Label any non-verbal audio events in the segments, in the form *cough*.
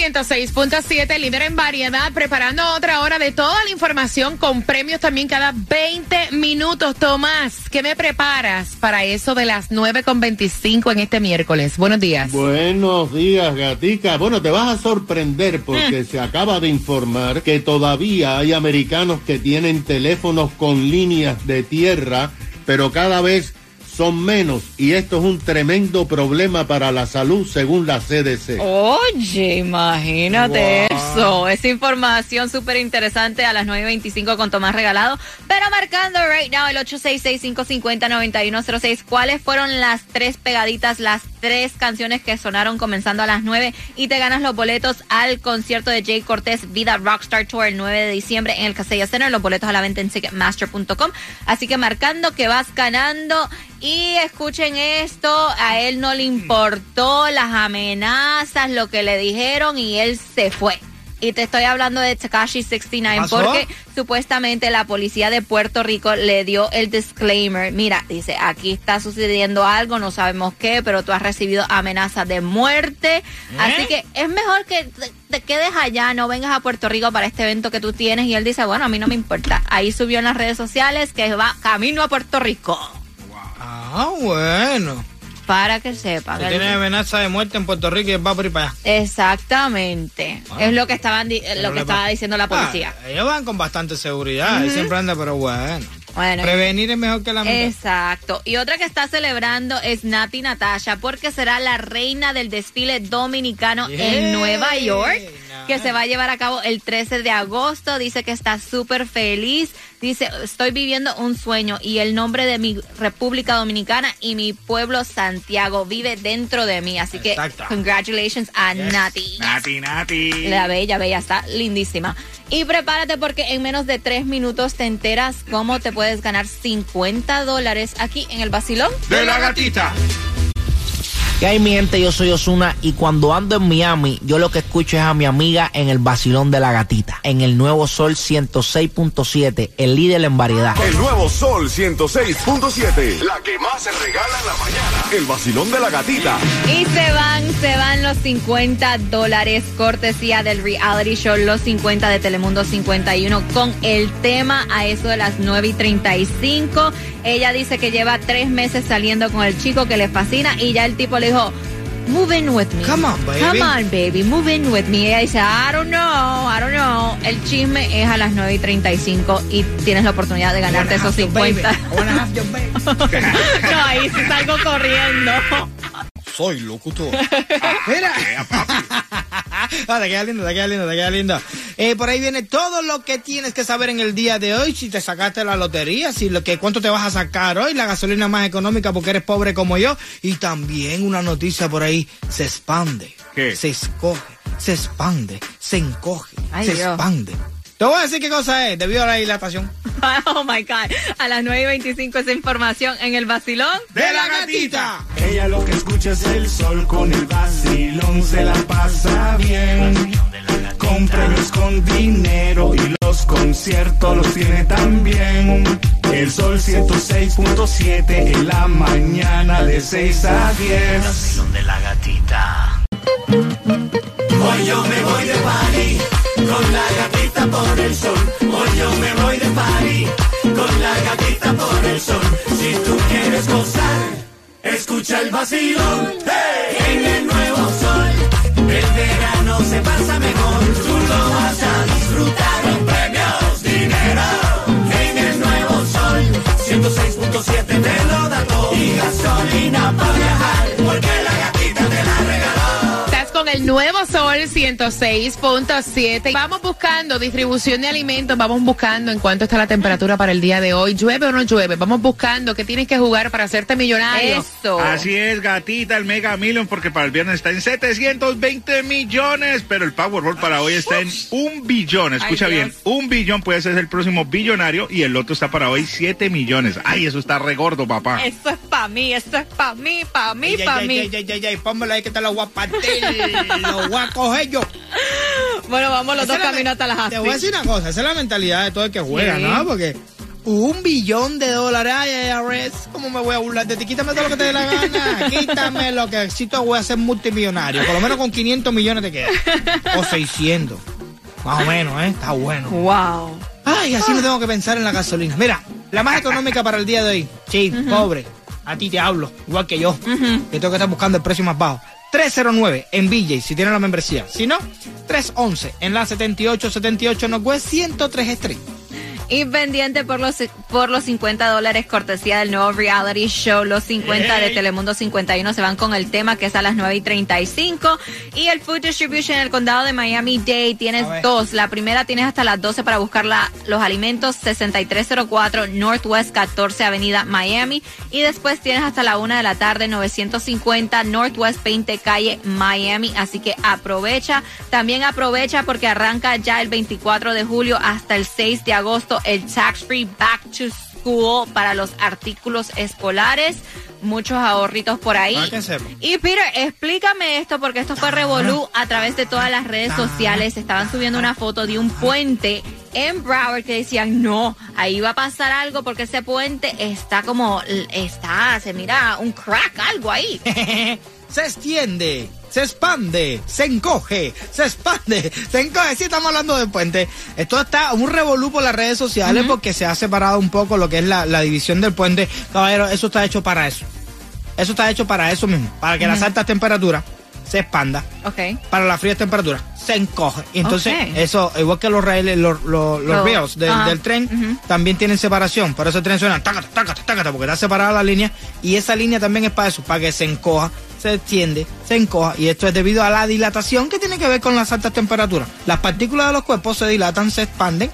106.7, líder en variedad, preparando otra hora de toda la información con premios también cada 20 minutos. Tomás, ¿qué me preparas para eso de las 9.25 en este miércoles? Buenos días. Buenos días, gatica. Bueno, te vas a sorprender porque se acaba de informar que todavía hay americanos que tienen teléfonos con líneas de tierra, pero cada vez son menos y esto es un tremendo problema para la salud según la CDC. Oye, imagínate eso. Esa información súper interesante a las 9.25 con Tomás Regalado. Pero marcando right now el 866-550-9106. ¿Cuáles fueron las tres pegaditas, las tres canciones que sonaron comenzando a las 9? Y te ganas los boletos al concierto de Jay Cortés Vida Rockstar Tour el 9 de diciembre en el Casella Center. Los boletos a la venta en Ticketmaster.com. Así que marcando que vas ganando. Y escuchen esto, a él no le importó las amenazas, lo que le dijeron y él se fue. Y te estoy hablando de Takashi 69 ¿Pasó? porque supuestamente la policía de Puerto Rico le dio el disclaimer. Mira, dice, aquí está sucediendo algo, no sabemos qué, pero tú has recibido amenazas de muerte. Así que es mejor que te, te quedes allá, no vengas a Puerto Rico para este evento que tú tienes. Y él dice, bueno, a mí no me importa. Ahí subió en las redes sociales que va camino a Puerto Rico. Ah, bueno. Para que sepa. Tú tienes amenaza de muerte en Puerto Rico y va por ir para allá. Exactamente. Es lo que estaban di- lo que estaba diciendo la policía. Ah, ellos van con bastante seguridad. y siempre anda, pero bueno. Bueno, Prevenir es mejor que la mitad. Exacto. Y otra que está celebrando es Nati Natasha porque será la reina del desfile dominicano en. Nueva York que se va a llevar a cabo el 13 de agosto. Dice que está súper feliz. Dice, estoy viviendo un sueño y el nombre de mi República Dominicana y mi pueblo Santiago vive dentro de mí. Así que Exacto. congratulations a Nati. Nati, Nati. La bella, bella, está lindísima. Y prepárate porque en menos de tres minutos te enteras cómo te puedes ganar 50 dólares aquí en el Basilón. De la gatita. ¿Qué hay mi gente? Yo soy Osuna y cuando ando en Miami, yo lo que escucho es a mi amiga en el vacilón de la gatita, en el nuevo Sol 106.7, el líder en variedad. El nuevo Sol 106.7. La que más se regala en la mañana. El vacilón de la gatita. Y se van, se van los 50 dólares cortesía del reality show Los 50 de Telemundo 51 con el tema a eso de las 9 y 35. Ella dice que lleva tres meses saliendo con el chico que le fascina y ya el tipo le dijo, move in with me. Come on, baby. Come on, baby, move in with me. Y ella dice, I don't know, I don't know. El chisme es a las 9 y 35 y tienes la oportunidad de ganarte esos 50. *laughs* no, ahí sí salgo corriendo. Soy locutor. *laughs* Mira. Ah, te queda lindo, te queda lindo, te queda lindo. Eh, por ahí viene todo lo que tienes que saber en el día de hoy. Si te sacaste la lotería, si lo que cuánto te vas a sacar hoy, la gasolina más económica porque eres pobre como yo. Y también una noticia por ahí, se expande. ¿Qué? Se escoge, se expande, se encoge, Ay, se Dios. expande. Te voy a decir qué cosa es, debido a la dilatación. *laughs* Oh my God. A las 9 y 25 esa información en el vacilón. ¡De la gatita! Ella lo que escucha es el sol con el vacilón, se la pasa bien. Con premios, con dinero y los conciertos los tiene también. El sol 106.7 en la mañana de 6 a 10. de la gatita. Hoy yo me voy de party con la gatita por el sol. Hoy yo me voy de party con la gatita por el sol. Si tú quieres gozar, escucha el vacilón hey, en el nuevo sol. El verano se pasa mejor, tú lo vas a disfrutar con premios, dinero. En el nuevo sol, 106.7 te lo da todo y gasolina para viajar, porque la gatita te la regaló. Estás con el nuevo Sol 106.7. Vamos buscando distribución de alimentos, vamos buscando en cuánto está la temperatura para el día de hoy. ¿Llueve o no llueve? Vamos buscando qué tienes que jugar para hacerte millonario. Eso. Así es, gatita, el Mega Million, porque para el viernes está en 720 millones, pero el Powerball para hoy está en un billón. Escucha Ay, bien, un billón puede ser el próximo billonario y el otro está para hoy 7 millones. Ay, eso está regordo, papá. Eso es para mí, eso es para mí, para mí, para mí. pónmelo ahí que te lo voy a partir. *laughs* lo voy a coger yo. Bueno, vamos los Esa dos caminos hasta las Te voy a decir una cosa, esa es la mentalidad de todo el que juega, Sí. ¿no? Porque un billón de dólares, ay, IRS, ¿cómo me voy a burlar de ti? Quítame todo lo que te dé la gana, *laughs* quítame lo que te voy a ser multimillonario, por lo menos con 500 millones te queda. O *laughs* 600, más o menos, ¿eh? Está bueno. Wow. Ay, así no tengo que pensar en la gasolina. Mira, la más económica para el día de hoy, sí, pobre, a ti te hablo, igual que yo, que tengo que estar buscando el precio más bajo. 309 en BJ si tiene la membresía. Si no, 311 en la 7878 Northwest 103 Street. Y pendiente por los, por los 50 dólares cortesía del nuevo reality show. Los 50 de Ey. Telemundo 51 se van con el tema que es a las 9 y 35. Y el Food Distribution en el condado de Miami-Dade tienes dos. La primera tienes hasta las 12 para buscar la- los alimentos 6304 Northwest 14 Avenida Miami. Y después tienes hasta la 1 de la tarde 950 Northwest 20 Calle Miami. Así que aprovecha. También aprovecha porque arranca ya el 24 de julio hasta el 6 de agosto el Tax Free Back to School para los artículos escolares. Muchos ahorritos por ahí. Y Peter, explícame esto porque esto fue revolú a través de todas las redes sociales. Estaban subiendo una foto de un puente en Broward que decían, no, ahí va a pasar algo porque ese puente está como, está, se mira un crack, algo ahí. *laughs* se extiende, se expande, se encoge, se expande, se encoge. Sí, estamos hablando de puente. Esto está un revolú por las redes sociales porque se ha separado un poco lo que es la, la división del puente. Caballero, eso está hecho para eso. Eso está hecho para eso mismo, para que las altas temperaturas se expanda, para las frías temperaturas se encoge. Entonces, eso, igual que los raíles, los, los, los Lo- rails del, del tren, también tienen separación. Por eso el tren suena tácata, tácata, tácata, porque está separada la línea. Y esa línea también es para eso, para que se encoja, se extiende, se encoja. Y esto es debido a la dilatación que tiene que ver con las altas temperaturas. Las partículas de los cuerpos se dilatan, se expanden.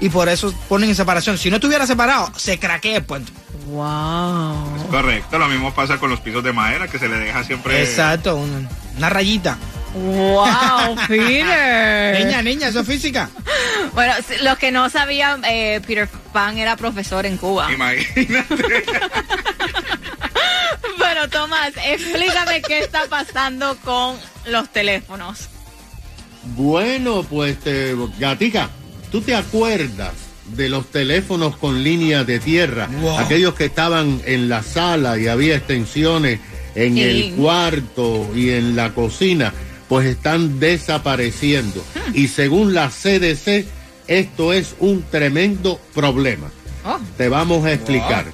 Y por eso ponen en separación. Si no estuviera separado, se craquea el puente. Wow. Correcto, lo mismo pasa con los pisos de madera que se le deja siempre. Exacto, una, una rayita. Wow, *laughs* Peter. Niña, niña, eso es física. *laughs* Bueno, los que no sabían, eh, Peter Pan era profesor en Cuba. Imagínate. *laughs* Tomás, explícame qué está pasando con los teléfonos. Bueno, pues, eh, Gatica, ¿tú te acuerdas de los teléfonos con línea de tierra? Wow. Aquellos que estaban en la sala y había extensiones en Sí. el cuarto y en la cocina, pues están desapareciendo. Y según la CDC, esto es un tremendo problema. Oh. Te vamos a explicar.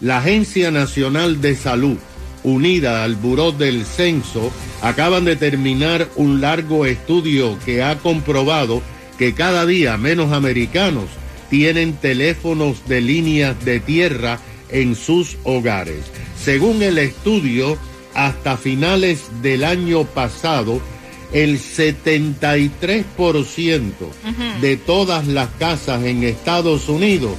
La Agencia Nacional de Salud, unida al Buró del Censo, acaban de terminar un largo estudio que ha comprobado que cada día menos americanos tienen teléfonos de líneas de tierra en sus hogares. Según el estudio, hasta finales del año pasado, el 73% de todas las casas en Estados Unidos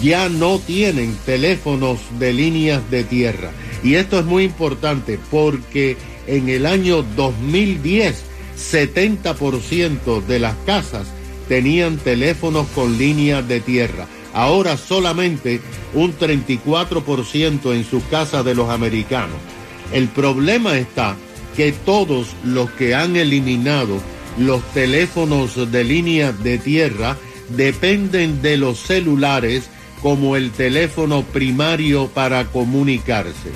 ya no tienen teléfonos de líneas de tierra. Y esto es muy importante porque en el año 2010, 70% de las casas tenían teléfonos con líneas de tierra. Ahora solamente un 34% en sus casas de los americanos. El problema está que todos los que han eliminado los teléfonos de línea de tierra dependen de los celulares como el teléfono primario para comunicarse.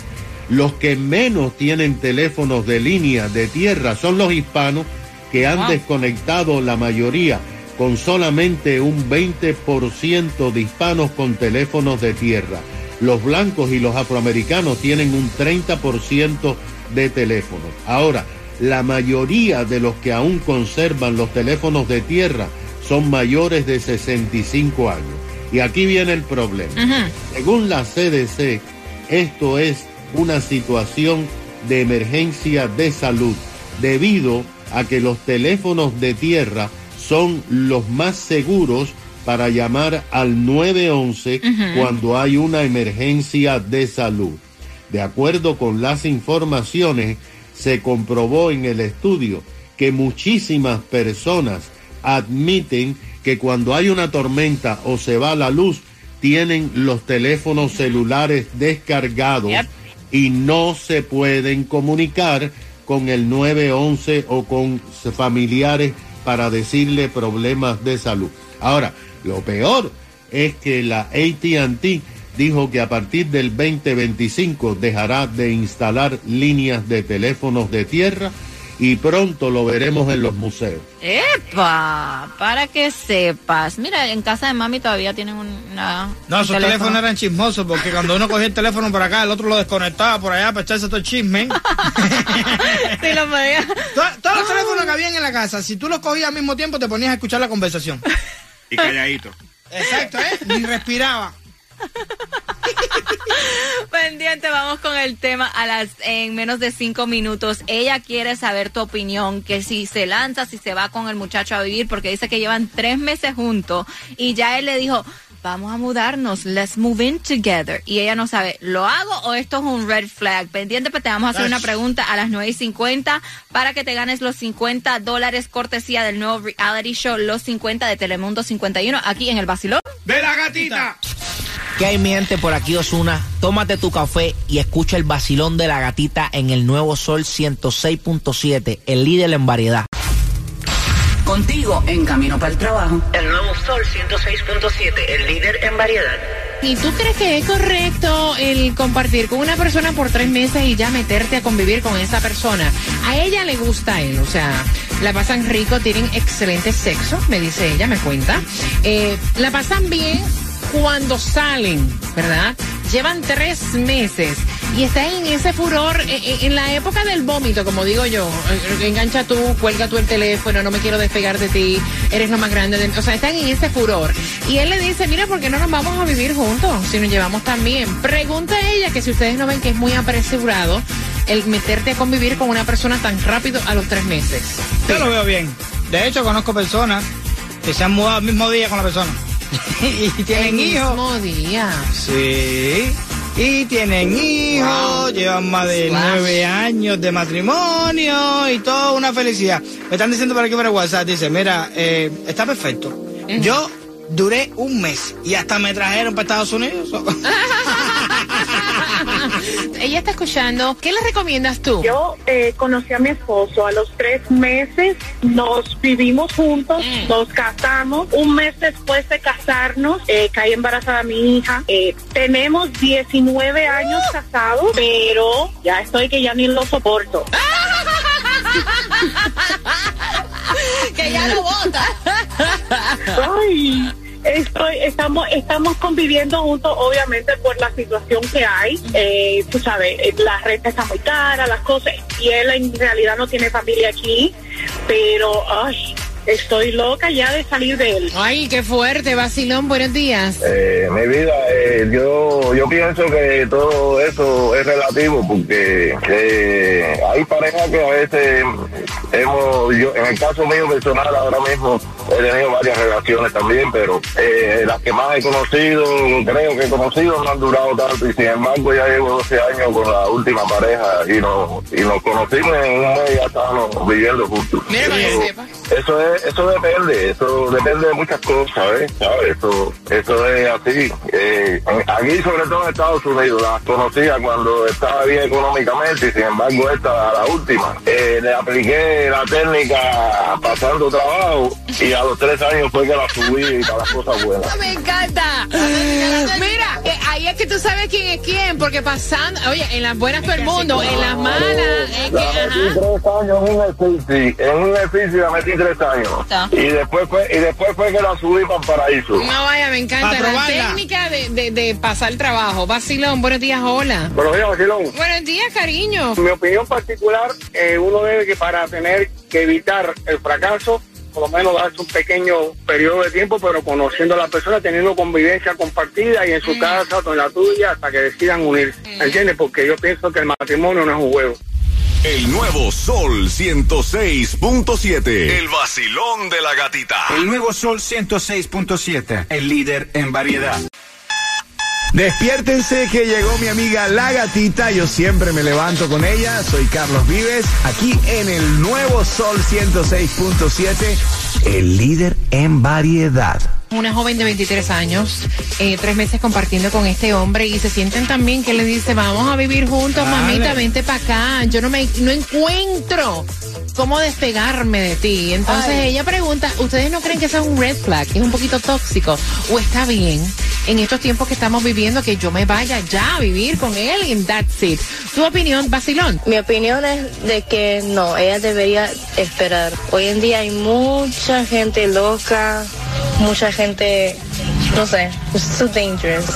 Los que menos tienen teléfonos de línea de tierra son los hispanos que han desconectado la mayoría con solamente un 20% de hispanos con teléfonos de tierra. Los blancos y los afroamericanos tienen un 30% de teléfonos. Ahora, la mayoría de los que aún conservan los teléfonos de tierra son mayores de 65 años. Y aquí viene el problema. Según la CDC, esto es una situación de emergencia de salud debido a que los teléfonos de tierra son los más seguros para llamar al 911 cuando hay una emergencia de salud. De acuerdo con las informaciones, se comprobó en el estudio que muchísimas personas admiten que cuando hay una tormenta o se va la luz, tienen los teléfonos celulares descargados y no se pueden comunicar con el 911 o con familiares para decirle problemas de salud. Ahora, lo peor es que la ATT dijo que a partir del 2025 dejará de instalar líneas de teléfonos de tierra y pronto lo veremos en los museos. ¡Epa! Para que sepas. Mira, en casa de mami todavía tienen una. No, esos teléfonos eran chismosos porque cuando uno cogía el teléfono por acá, el otro lo desconectaba por allá para echarse todo el chisme. *laughs* sí, lo podía. Todos los teléfonos que habían en la casa, si tú los cogías al mismo tiempo, te ponías a escuchar la conversación. Y calladito. Exacto, ¿eh? Ni respiraba. *laughs* Pendiente, vamos con el tema a las en menos de cinco minutos. Ella quiere saber tu opinión, que si se lanza, si se va con el muchacho a vivir, porque dice que llevan tres meses juntos y ya él le dijo, vamos a mudarnos, let's move in together. Y ella no sabe, ¿lo hago o esto es un red flag? Pendiente, pues te vamos a hacer una pregunta a las 9 y 50 para que te ganes los 50 dólares cortesía del nuevo reality show Los 50 de Telemundo 51 aquí en el Basilón. ¡De la gatita! ¿Qué hay mi gente por aquí Osuna? Tómate tu café y escucha el vacilón de la gatita en el nuevo Sol 106.7, el líder en variedad. Contigo en camino para el trabajo. El nuevo Sol 106.7, el líder en variedad. ¿Y tú crees que es correcto el compartir con una persona por tres meses y ya meterte a convivir con esa persona? A ella le gusta él, o sea, la pasan rico, tienen excelente sexo, me dice ella, me cuenta. Eh, la pasan bien cuando salen, ¿verdad? Llevan tres meses y están en ese furor, en, en la época del vómito, como digo yo. eh, Engancha tú, cuelga tú el teléfono, no me quiero despegar de ti, eres lo más grande de. O sea, están en ese furor. Y él le dice, mira, ¿por qué no nos vamos a vivir juntos si nos llevamos tan bien? Pregunta a ella que si ustedes no ven que es muy apresurado el meterte a convivir con una persona tan rápido a los tres meses. Yo lo veo bien. De hecho, conozco personas que se han mudado al mismo día con la persona. *laughs* y tienen El hijos. mismo día. Sí. Y tienen hijos, llevan más de nueve años de matrimonio y toda una felicidad. Me están diciendo por aquí el WhatsApp, dice, mira, eh, está perfecto. Yo duré un mes y hasta me trajeron para Estados Unidos. *laughs* *laughs* Ella está escuchando. ¿Qué le recomiendas tú? Yo eh, conocí a mi esposo a los tres meses, nos vivimos juntos, nos casamos. Un mes después de casarnos, eh, caí embarazada mi hija. Eh, tenemos 19 años casados, pero ya estoy que ya ni lo soporto. *laughs* que ya lo bota. Ay, estoy, estamos, estamos conviviendo juntos, obviamente por la situación que hay. Eh, tú sabes, eh, la renta está muy cara, las cosas, y él en realidad no tiene familia aquí, pero ay, estoy loca ya de salir de él. Ay, qué fuerte, Basilón, buenos días. Eh, mi vida, eh, yo, yo pienso que todo eso es relativo porque eh, hay parejas que a veces hemos, yo, en el caso mío personal ahora mismo he tenido varias relaciones también, pero eh, las que más he conocido, creo que he conocido no han durado tanto y sin embargo ya llevo 12 años con la última pareja y nos, y nos conocimos en un mes y ya estábamos viviendo juntos. Mira para que Eso- sepa. eso es, eso depende, eso depende de muchas cosas. ¿Sabes? Eso, eso es así. Eh, aquí, sobre todo en Estados Unidos, las conocía cuando estaba bien económicamente y sin embargo esta, la última, eh, le apliqué la técnica pasando trabajo y a los tres años fue que la subí para las cosas buenas. *laughs* Me encanta. Mira, eh, ahí es que tú sabes quién es quién, porque pasando, oye, en las buenas todo el mundo, en las malas, es que, ajá. tres años en un edificio, en un edificio la metí tres años. Y después fue, y después fue que la subí para el paraíso. No vaya, me encanta la probarla. técnica de, de, de pasar trabajo. Basilón, buenos días, hola. Buenos días, Vacilón. Buenos días, cariño. Mi opinión particular, eh, uno debe que para tener que evitar el fracaso, por lo menos darse un pequeño periodo de tiempo, pero conociendo a la persona, teniendo convivencia compartida y en su casa o en la tuya hasta que decidan unirse. ¿Entiendes? Porque yo pienso que el matrimonio no es un juego. El nuevo Sol 106.7. El vacilón de la gatita. El nuevo Sol 106.7, el líder en variedad. Despiértense que llegó mi amiga La Gatita, yo siempre me levanto con ella, soy Carlos Vives, aquí en el nuevo Sol 106.7, el líder en variedad. Una joven de 23 años, eh, tres meses compartiendo con este hombre y se sienten también que le dice, vamos a vivir juntos, Dale. mamita, vente para acá. Yo no me no encuentro cómo despegarme de ti. Entonces Ay. ella pregunta, ¿ustedes no creen que eso es un red flag, que es un poquito tóxico? ¿O está bien en estos tiempos que estamos viviendo que yo me vaya ya a vivir con él y that's it? ¿Tu opinión, Basilón? Mi opinión es de que no, ella debería esperar. Hoy en día hay mucha gente loca, mucha gente, no sé, it's too dangerous.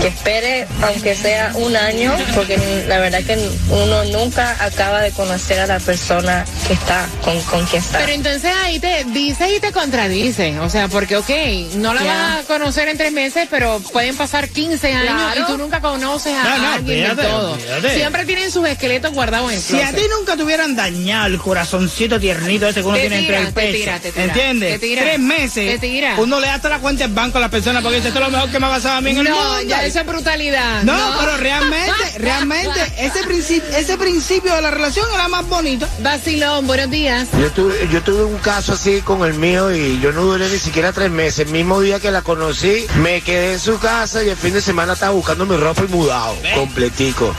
Que espere, aunque sea un año, porque la verdad que uno nunca acaba de conocer a la persona que está, con, con quien está. Pero entonces ahí te dice y te contradice. O sea, porque, ok, no la Ya. vas a conocer en tres meses, pero pueden pasar 15 años Claro. y tú nunca conoces a No, no, alguien olvídate, todo. Siempre tienen sus esqueletos guardados en el Si a ti nunca te hubieran dañado el corazoncito tiernito ese que uno Te tiene tira, entre el te pecho, tira, te tira, ¿entiendes? te tira, Tres meses, te tira. uno le da hasta la cuenta del banco a la persona porque dice, esto es lo mejor que me ha pasado a mí en el No, mundo. ya eso es brutalidad. No, No. pero realmente, *laughs* realmente, ese principio, ese principio de la relación era más bonito. Vacilón, buenos días. Yo tuve, yo tuve un caso así con el mío y yo no duré ni siquiera tres meses. El mismo día que la conocí, me quedé en su casa y el fin de semana estaba buscando mi ropa y mudado, completico.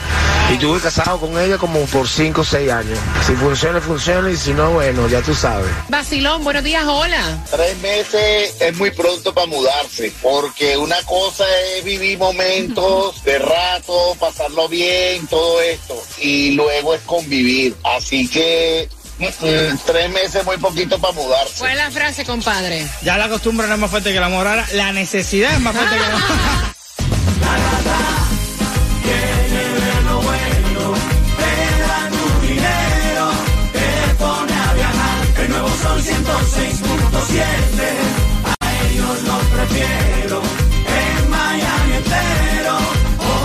Y estuve casado con ella como por cinco o seis años. Si funciona, funciona y si no, bueno, ya tú sabes. Vacilón, buenos días, hola. Tres meses es muy pronto para mudarse, porque una cosa es vivir momentos de rato, pasarlo bien, todo esto, y luego es convivir. Así que mm, tres meses es muy poquito para mudarse. ¿Cuál es la frase, compadre? Ya la costumbre no es más fuerte que el amor, ahora la necesidad es más fuerte que el amor. *laughs* 106.7, a ellos los prefiero. En Miami entero,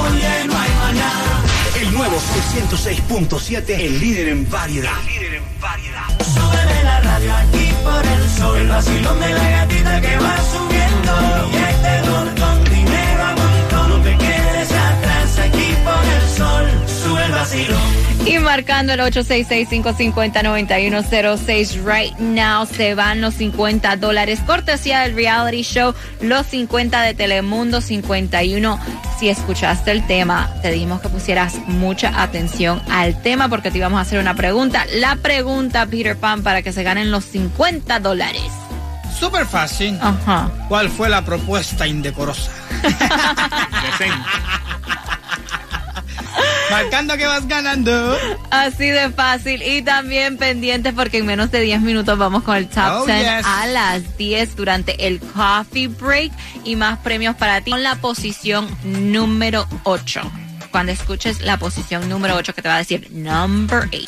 oye, no hay mañana. El nuevo Sol 106.7, el líder en variedad. Sube la radio aquí por el sol, el vacilón de la gatita que va subiendo. Sol, sube el vacilón. Y marcando el 866-550-9106 right now se van los 50 dólares. Cortesía del reality show Los 50 de Telemundo 51. Si escuchaste el tema, te dimos que pusieras mucha atención al tema porque te íbamos a hacer una pregunta. La pregunta, Peter Pan, para que se ganen los 50 dólares. Súper fácil. Ajá. ¿Cuál fue la propuesta indecorosa? *laughs* Marcando que vas ganando. Así de fácil y también pendientes porque en menos de 10 minutos vamos con el top Oh, 10 yes. a las 10 durante el coffee break y más premios para ti con la posición número 8. Cuando escuches la posición número 8 que te va a decir number 8.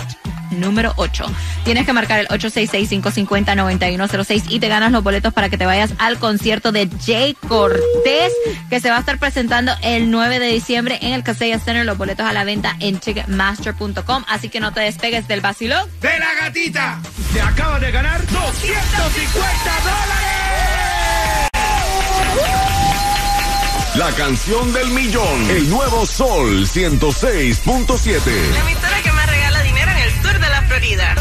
Número 8. Tienes que marcar el 866-550-9106 y te ganas los boletos para que te vayas al concierto de Jay Cortés que se va a estar presentando el 9 de diciembre en el Casella Center. Los boletos a la venta en ticketmaster.com. Así que no te despegues del vacilón. De la gatita, te acaba de ganar 250 dólares. La canción del millón. El nuevo Sol 106.7. La Florida.